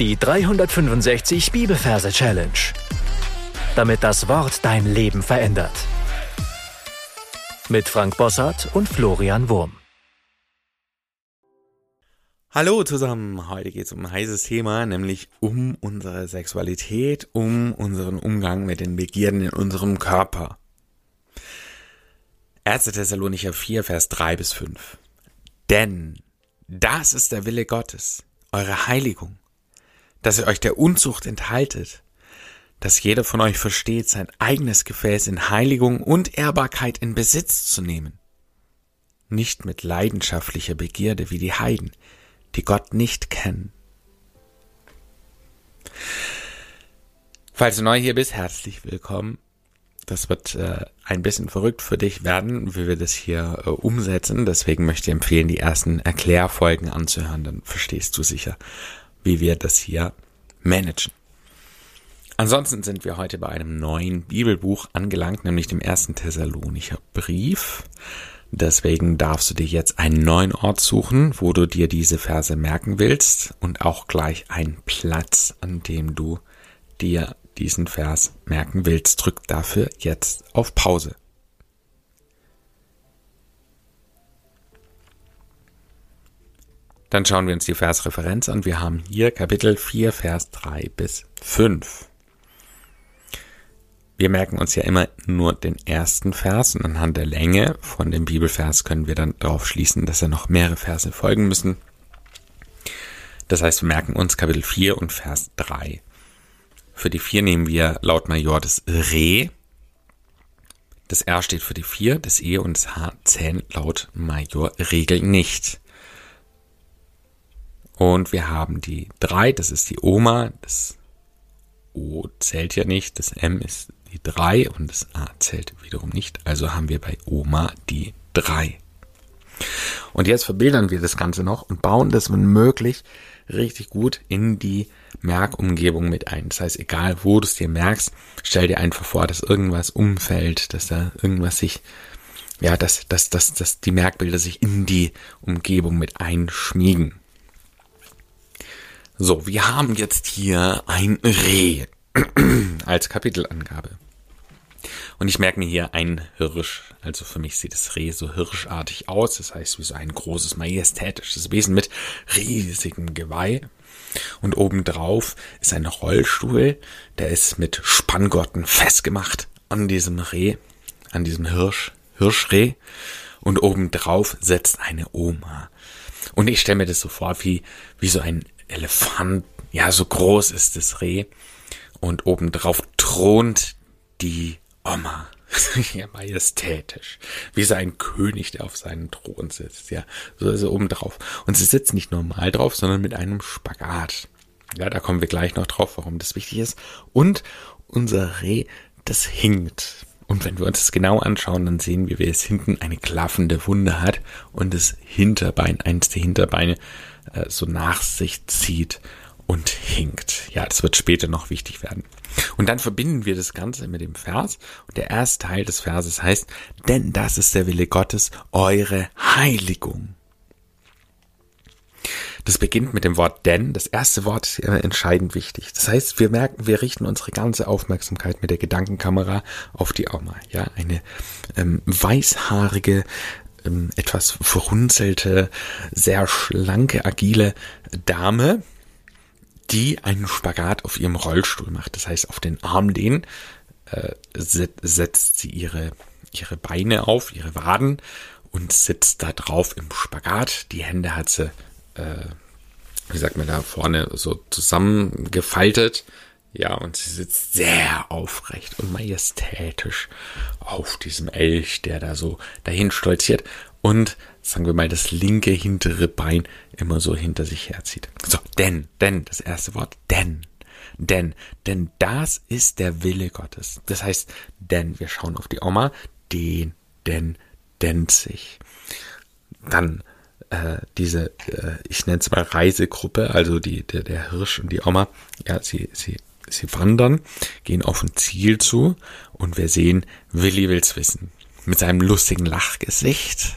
Die 365 Bibelverse Challenge. Damit das Wort dein Leben verändert. Mit Frank Bossart und Florian Wurm. Hallo zusammen, heute geht es um ein heißes Thema, nämlich um unsere Sexualität, um unseren Umgang mit den Begierden in unserem Körper. 1. Thessalonicher 4, Vers 3 bis 5. Denn das ist der Wille Gottes, eure Heiligung dass ihr euch der Unzucht enthaltet, dass jeder von euch versteht, sein eigenes Gefäß in Heiligung und Ehrbarkeit in Besitz zu nehmen. Nicht mit leidenschaftlicher Begierde wie die Heiden, die Gott nicht kennen. Falls du neu hier bist, herzlich willkommen. Das wird äh, ein bisschen verrückt für dich werden, wie wir das hier äh, umsetzen. Deswegen möchte ich empfehlen, die ersten Erklärfolgen anzuhören. Dann verstehst du sicher, wie wir das hier managen. Ansonsten sind wir heute bei einem neuen Bibelbuch angelangt, nämlich dem ersten Thessalonicher Brief. Deswegen darfst du dir jetzt einen neuen Ort suchen, wo du dir diese Verse merken willst und auch gleich einen Platz, an dem du dir diesen Vers merken willst. Drück dafür jetzt auf Pause. Dann schauen wir uns die Versreferenz an. Wir haben hier Kapitel 4, Vers 3 bis 5. Wir merken uns ja immer nur den ersten Vers und anhand der Länge von dem Bibelvers können wir dann darauf schließen, dass er noch mehrere Verse folgen müssen. Das heißt, wir merken uns Kapitel 4 und Vers 3. Für die 4 nehmen wir laut Major das Re. Das R steht für die 4, das E und das H zählen laut Major Regel nicht. Und wir haben die 3, das ist die Oma, das O zählt ja nicht, das M ist die 3 und das A zählt wiederum nicht. Also haben wir bei Oma die 3. Und jetzt verbildern wir das Ganze noch und bauen das, wenn möglich, richtig gut in die Merkumgebung mit ein. Das heißt, egal wo du es dir merkst, stell dir einfach vor, dass irgendwas umfällt, dass da irgendwas sich, ja, dass, dass, dass, dass die Merkbilder sich in die Umgebung mit einschmiegen. So, wir haben jetzt hier ein Reh als Kapitelangabe. Und ich merke mir hier ein Hirsch. Also für mich sieht das Reh so hirschartig aus. Das heißt, wie so ein großes, majestätisches Wesen mit riesigem Geweih. Und obendrauf ist ein Rollstuhl. Der ist mit Spanngurten festgemacht an diesem Reh, an diesem Hirsch, Hirschreh. Und obendrauf setzt eine Oma. Und ich stelle mir das so vor, wie, wie so ein Elefant, ja, so groß ist das Reh. Und obendrauf thront die Oma. ja, majestätisch. Wie so ein König, der auf seinem Thron sitzt. Ja, so ist er obendrauf. Und sie sitzt nicht normal drauf, sondern mit einem Spagat. Ja, da kommen wir gleich noch drauf, warum das wichtig ist. Und unser Reh, das hinkt. Und wenn wir uns das genau anschauen, dann sehen wir, wie es hinten eine klaffende Wunde hat und das Hinterbein, eins der Hinterbeine, äh, so nach sich zieht und hinkt. Ja, das wird später noch wichtig werden. Und dann verbinden wir das Ganze mit dem Vers. Und der erste Teil des Verses heißt, denn das ist der Wille Gottes, eure Heiligung. Das beginnt mit dem Wort denn. Das erste Wort ist entscheidend wichtig. Das heißt, wir merken, wir richten unsere ganze Aufmerksamkeit mit der Gedankenkamera auf die Oma. Ja, eine ähm, weißhaarige, ähm, etwas verrunzelte, sehr schlanke, agile Dame, die einen Spagat auf ihrem Rollstuhl macht. Das heißt, auf den Armlehnen äh, setzt sie ihre, ihre Beine auf, ihre Waden und sitzt da drauf im Spagat. Die Hände hat sie äh, wie sagt man da vorne, so zusammengefaltet. Ja, und sie sitzt sehr aufrecht und majestätisch auf diesem Elch, der da so dahin stolziert und, sagen wir mal, das linke hintere Bein immer so hinter sich herzieht. So, denn, denn, das erste Wort, denn, denn, denn das ist der Wille Gottes. Das heißt, denn, wir schauen auf die Oma, den, denn, denn sich. Dann äh, diese, äh, ich nenne es mal Reisegruppe, also die, der, der Hirsch und die Oma, ja, sie, sie, sie wandern, gehen auf ein Ziel zu und wir sehen, Willi will's wissen. Mit seinem lustigen Lachgesicht.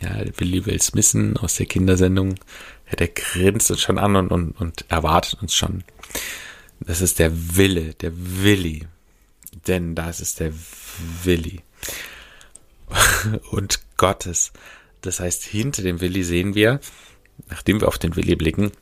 Ja, Willi will's wissen aus der Kindersendung. Ja, der grinst uns schon an und, und, und erwartet uns schon. Das ist der Wille, der Willi. Denn das ist der Willi. Und Gottes. Das heißt, hinter dem Willi sehen wir, nachdem wir auf den Willi blicken,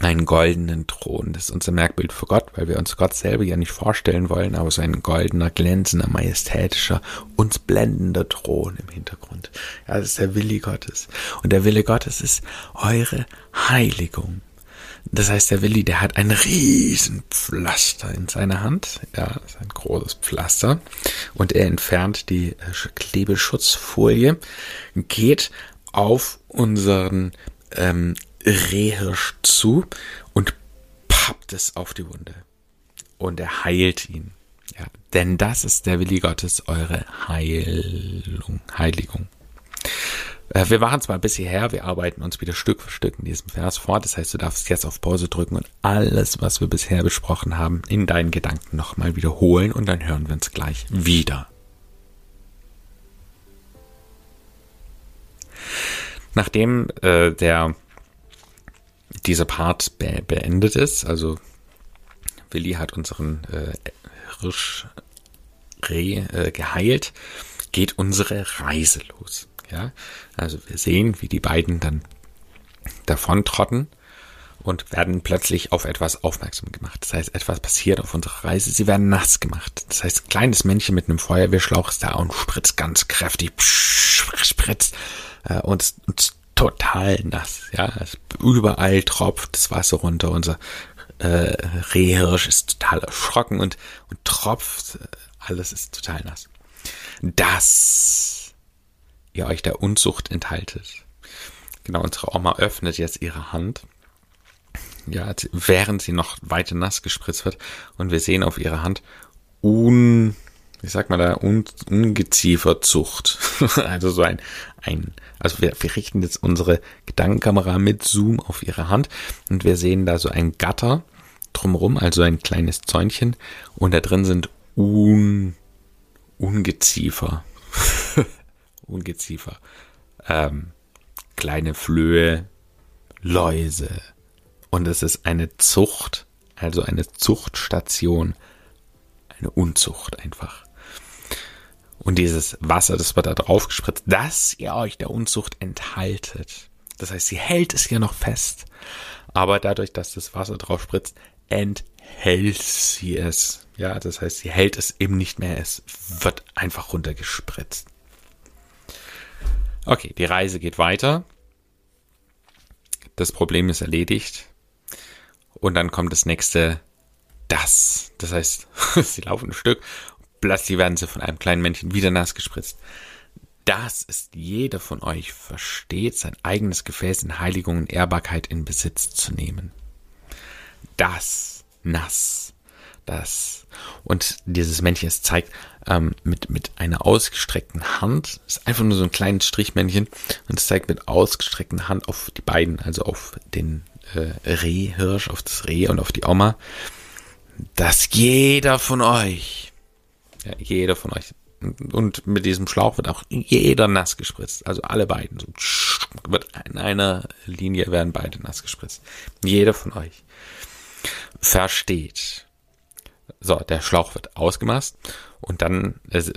einen goldenen Thron. Das ist unser Merkbild für Gott, weil wir uns Gott selber ja nicht vorstellen wollen, aber so ein goldener, glänzender, majestätischer, uns blendender Thron im Hintergrund. Ja, das ist der Wille Gottes. Und der Wille Gottes ist eure Heiligung. Das heißt, der Willi, der hat ein Riesenpflaster in seiner Hand. Ja, das ist ein großes Pflaster. Und er entfernt die äh, Klebeschutzfolie, geht auf unseren ähm, Rehhirsch zu und pappt es auf die Wunde. Und er heilt ihn. Ja, denn das ist der Willi Gottes, eure Heilung, Heiligung. Äh, wir machen zwar bis hierher, wir arbeiten uns wieder Stück für Stück in diesem Vers vor. Das heißt, du darfst jetzt auf Pause drücken und alles, was wir bisher besprochen haben, in deinen Gedanken nochmal wiederholen und dann hören wir uns gleich wieder. Nachdem äh, der dieser Part be beendet ist, also Willi hat unseren äh, Hirschreh äh, geheilt, geht unsere Reise los. Ja, also wir sehen, wie die beiden dann davontrotten und werden plötzlich auf etwas aufmerksam gemacht. Das heißt, etwas passiert auf unserer Reise. Sie werden nass gemacht. Das heißt, ein kleines Männchen mit einem Feuerwehrschlauch ist da und spritzt ganz kräftig, spritzt äh, und, und total nass. Ja, überall tropft das Wasser runter. Unser äh, Rehhirsch ist total erschrocken und, und tropft. Alles ist total nass. Das ihr euch der Unzucht enthaltet. Genau, unsere Oma öffnet jetzt ihre Hand. Ja, während sie noch weiter nass gespritzt wird. Und wir sehen auf ihrer Hand un, wie sagt man da, un, Ungezieferzucht. also so ein, ein, also wir, wir richten jetzt unsere Gedankenkamera mit Zoom auf ihre Hand und wir sehen da so ein Gatter drumherum, also ein kleines Zäunchen und da drin sind Un, Ungeziefer. Ungeziefer, ähm, kleine Flöhe, Läuse. Und es ist eine Zucht, also eine Zuchtstation, eine Unzucht einfach. Und dieses Wasser, das wird da drauf gespritzt, dass ihr euch der Unzucht enthaltet. Das heißt, sie hält es ja noch fest. Aber dadurch, dass das Wasser drauf spritzt, enthält sie es. Ja, das heißt, sie hält es eben nicht mehr. Es wird einfach runtergespritzt. Okay, die Reise geht weiter. Das Problem ist erledigt. Und dann kommt das nächste das. Das heißt, sie laufen ein Stück, plötzlich werden sie von einem kleinen Männchen wieder nass gespritzt. Das ist jeder von euch versteht, sein eigenes Gefäß in Heiligung und Ehrbarkeit in Besitz zu nehmen. Das nass das und dieses Männchen, es zeigt ähm, mit, mit einer ausgestreckten Hand, ist einfach nur so ein kleines Strichmännchen und es zeigt mit ausgestreckten Hand auf die beiden, also auf den äh, Rehhirsch, auf das Reh und auf die Oma, dass jeder von euch, ja, jeder von euch, und mit diesem Schlauch wird auch jeder nass gespritzt, also alle beiden, so wird in einer Linie werden beide nass gespritzt. Jeder von euch versteht, so, der Schlauch wird ausgemaßt und dann also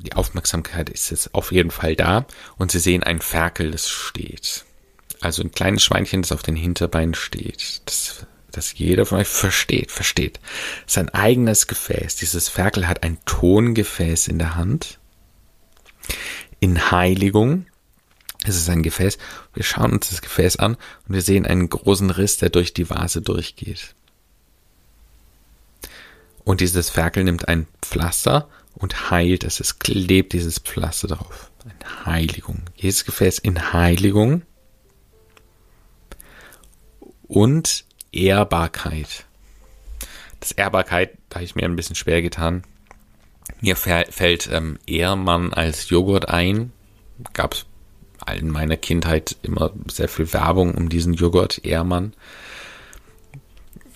die Aufmerksamkeit ist jetzt auf jeden Fall da und Sie sehen ein Ferkel, das steht. Also ein kleines Schweinchen, das auf den Hinterbeinen steht. Das, das jeder von euch versteht, versteht. Sein eigenes Gefäß. Dieses Ferkel hat ein Tongefäß in der Hand. In Heiligung. Es ist ein Gefäß. Wir schauen uns das Gefäß an und wir sehen einen großen Riss, der durch die Vase durchgeht. Und dieses Ferkel nimmt ein Pflaster und heilt es. Es klebt dieses Pflaster drauf. Eine Heiligung. Jedes Gefäß in Heiligung und Ehrbarkeit. Das Ehrbarkeit, da habe ich mir ein bisschen schwer getan. Mir fällt ähm, Ehrmann als Joghurt ein. Gab es in meiner Kindheit immer sehr viel Werbung um diesen Joghurt Ehrmann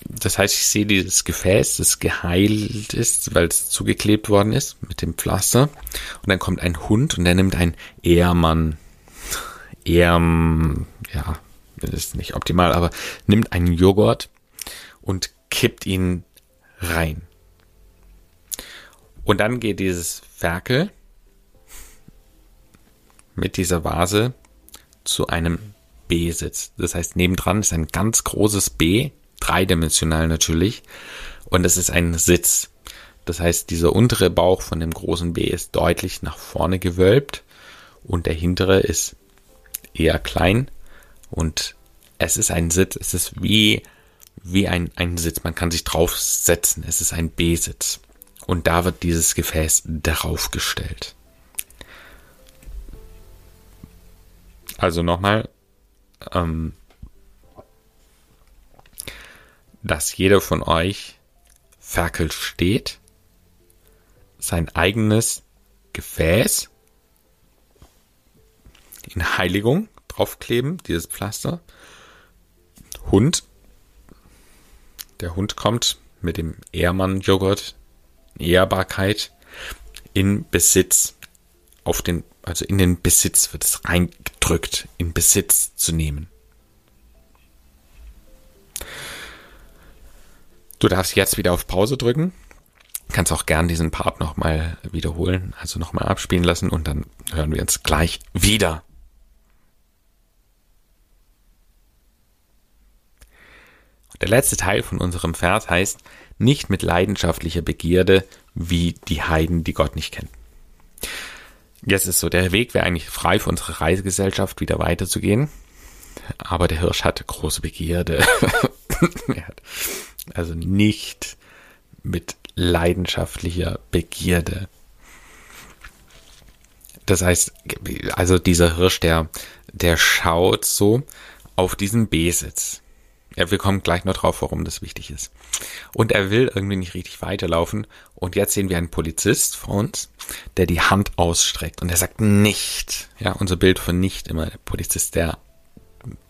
das heißt, ich sehe dieses Gefäß, das geheilt ist, weil es zugeklebt worden ist mit dem Pflaster. Und dann kommt ein Hund und der nimmt ein Ehrmann, Ehrm, ja, das ist nicht optimal, aber nimmt einen Joghurt und kippt ihn rein. Und dann geht dieses Ferkel mit dieser Vase zu einem B-Sitz. Das heißt, nebendran ist ein ganz großes B, dreidimensional natürlich, und es ist ein Sitz. Das heißt, dieser untere Bauch von dem großen B ist deutlich nach vorne gewölbt und der hintere ist eher klein und es ist ein Sitz, es ist wie, wie ein, ein Sitz, man kann sich draufsetzen, es ist ein B-Sitz. Und da wird dieses Gefäß darauf gestellt. Also nochmal, ähm, dass jeder von euch Ferkel steht, sein eigenes Gefäß in Heiligung draufkleben, dieses Pflaster. Hund. Der Hund kommt mit dem Ehrmann-Joghurt, Ehrbarkeit in Besitz auf den, also in den Besitz wird es reingedrückt, in Besitz zu nehmen. Du darfst jetzt wieder auf Pause drücken. Kannst auch gern diesen Part nochmal wiederholen, also nochmal abspielen lassen und dann hören wir uns gleich wieder. Der letzte Teil von unserem Vers heißt, nicht mit leidenschaftlicher Begierde wie die Heiden, die Gott nicht kennen. Jetzt ist so, der Weg wäre eigentlich frei für unsere Reisegesellschaft wieder weiterzugehen. Aber der Hirsch hat große Begierde. also nicht mit leidenschaftlicher Begierde. Das heißt, also dieser Hirsch, der, der schaut so auf diesen B-Sitz. Ja, wir kommen gleich noch drauf, warum das wichtig ist. Und er will irgendwie nicht richtig weiterlaufen. Und jetzt sehen wir einen Polizist vor uns, der die Hand ausstreckt. Und er sagt nicht. Ja, unser Bild von nicht immer. Der Polizist, der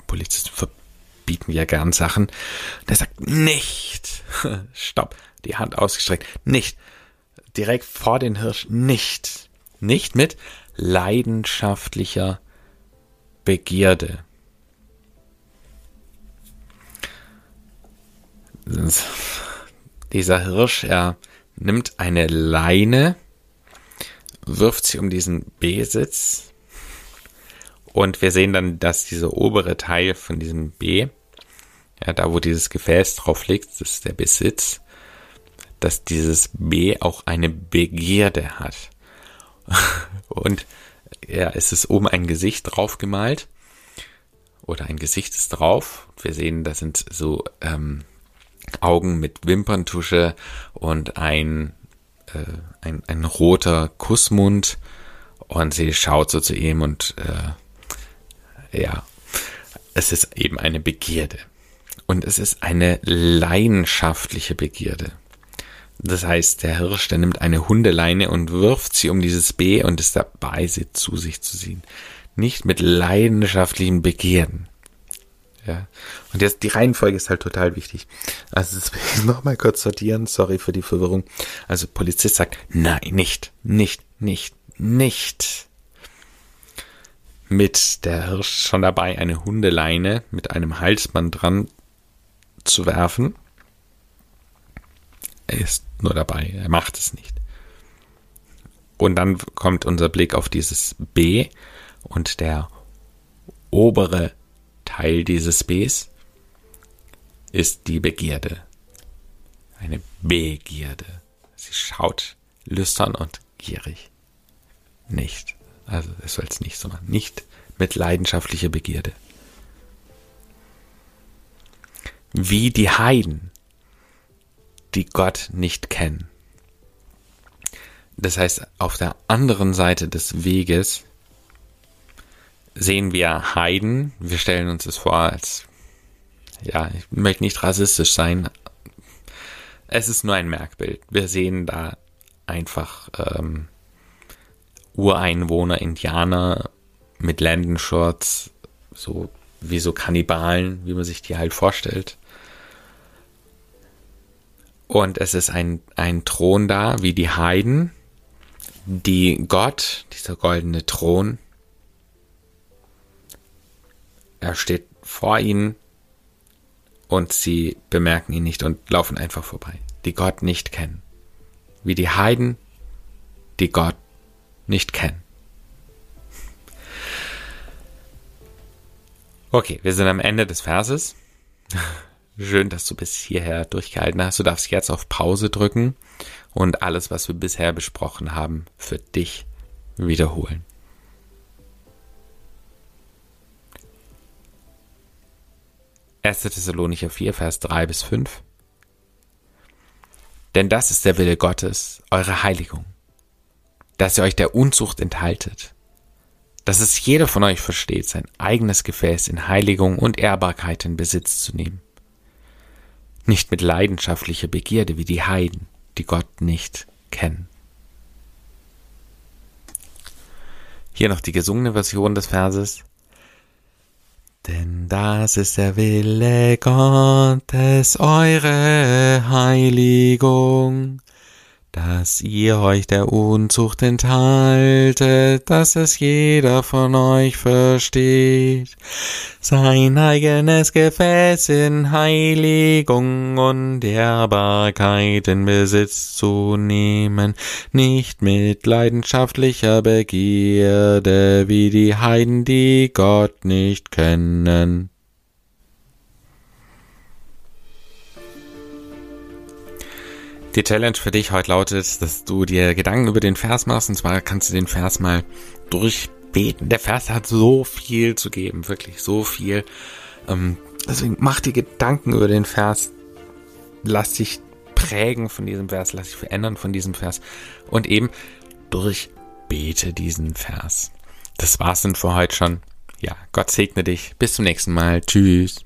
Polizisten verbieten ja gern Sachen. Der sagt nicht. Stopp. Die Hand ausgestreckt. Nicht. Direkt vor den Hirsch. Nicht. Nicht mit leidenschaftlicher Begierde. Dieser Hirsch, er nimmt eine Leine, wirft sie um diesen B-Sitz und wir sehen dann, dass dieser obere Teil von diesem B, ja, da wo dieses Gefäß drauf liegt, das ist der Besitz, dass dieses B auch eine Begierde hat. Und ja, es ist oben ein Gesicht drauf gemalt oder ein Gesicht ist drauf. Wir sehen, da sind so ähm, Augen mit Wimperntusche und ein, äh, ein, ein roter Kussmund und sie schaut so zu ihm und äh, ja, es ist eben eine Begierde. Und es ist eine leidenschaftliche Begierde. Das heißt, der Hirsch, der nimmt eine Hundeleine und wirft sie um dieses B und ist dabei, sie zu sich zu ziehen. Nicht mit leidenschaftlichen Begierden. Ja. Und jetzt die Reihenfolge ist halt total wichtig. Also das will ich nochmal kurz sortieren. Sorry für die Verwirrung. Also Polizist sagt, nein, nicht, nicht, nicht, nicht. Mit der Hirsch schon dabei, eine Hundeleine mit einem Halsband dran zu werfen. Er ist nur dabei, er macht es nicht. Und dann kommt unser Blick auf dieses B und der obere Teil dieses Bs ist die Begierde. Eine Begierde. Sie schaut lüstern und gierig. Nicht. Also es soll es nicht so machen. Nicht mit leidenschaftlicher Begierde. Wie die Heiden, die Gott nicht kennen. Das heißt, auf der anderen Seite des Weges sehen wir Heiden. Wir stellen uns das vor als, ja, ich möchte nicht rassistisch sein. Es ist nur ein Merkbild. Wir sehen da einfach ähm, Ureinwohner, Indianer mit Lendenshorts, so wie so Kannibalen, wie man sich die halt vorstellt. Und es ist ein, ein Thron da, wie die Heiden, die Gott, dieser goldene Thron, er steht vor ihnen und sie bemerken ihn nicht und laufen einfach vorbei, die Gott nicht kennen. Wie die Heiden, die Gott nicht kennen. Okay, wir sind am Ende des Verses. Schön, dass du bis hierher durchgehalten hast. Du darfst jetzt auf Pause drücken und alles, was wir bisher besprochen haben, für dich wiederholen. 1. Thessalonicher 4, Vers 3 bis 5. Denn das ist der Wille Gottes, eure Heiligung, dass ihr euch der Unzucht enthaltet, dass es jeder von euch versteht, sein eigenes Gefäß in Heiligung und Ehrbarkeit in Besitz zu nehmen. Nicht mit leidenschaftlicher Begierde wie die Heiden, die Gott nicht kennen. Hier noch die gesungene Version des Verses. Denn das ist der Wille Gottes, eure Heiligung, dass ihr euch der Unzucht enthaltet, dass es jeder von euch versteht, sein eigenes Gefäß in Heiligung und Ehrbarkeit in Besitz zu nehmen, nicht mit leidenschaftlicher Begierde wie die Heiden, die Gott nicht kennen. Die Challenge für dich heute lautet, dass du dir Gedanken über den Vers machst. Und zwar kannst du den Vers mal durchbeten. Der Vers hat so viel zu geben, wirklich so viel. Ähm, deswegen mach dir Gedanken über den Vers. Lass dich prägen von diesem Vers, lass dich verändern von diesem Vers. Und eben durchbete diesen Vers. Das war's dann für heute schon. Ja, Gott segne dich. Bis zum nächsten Mal. Tschüss.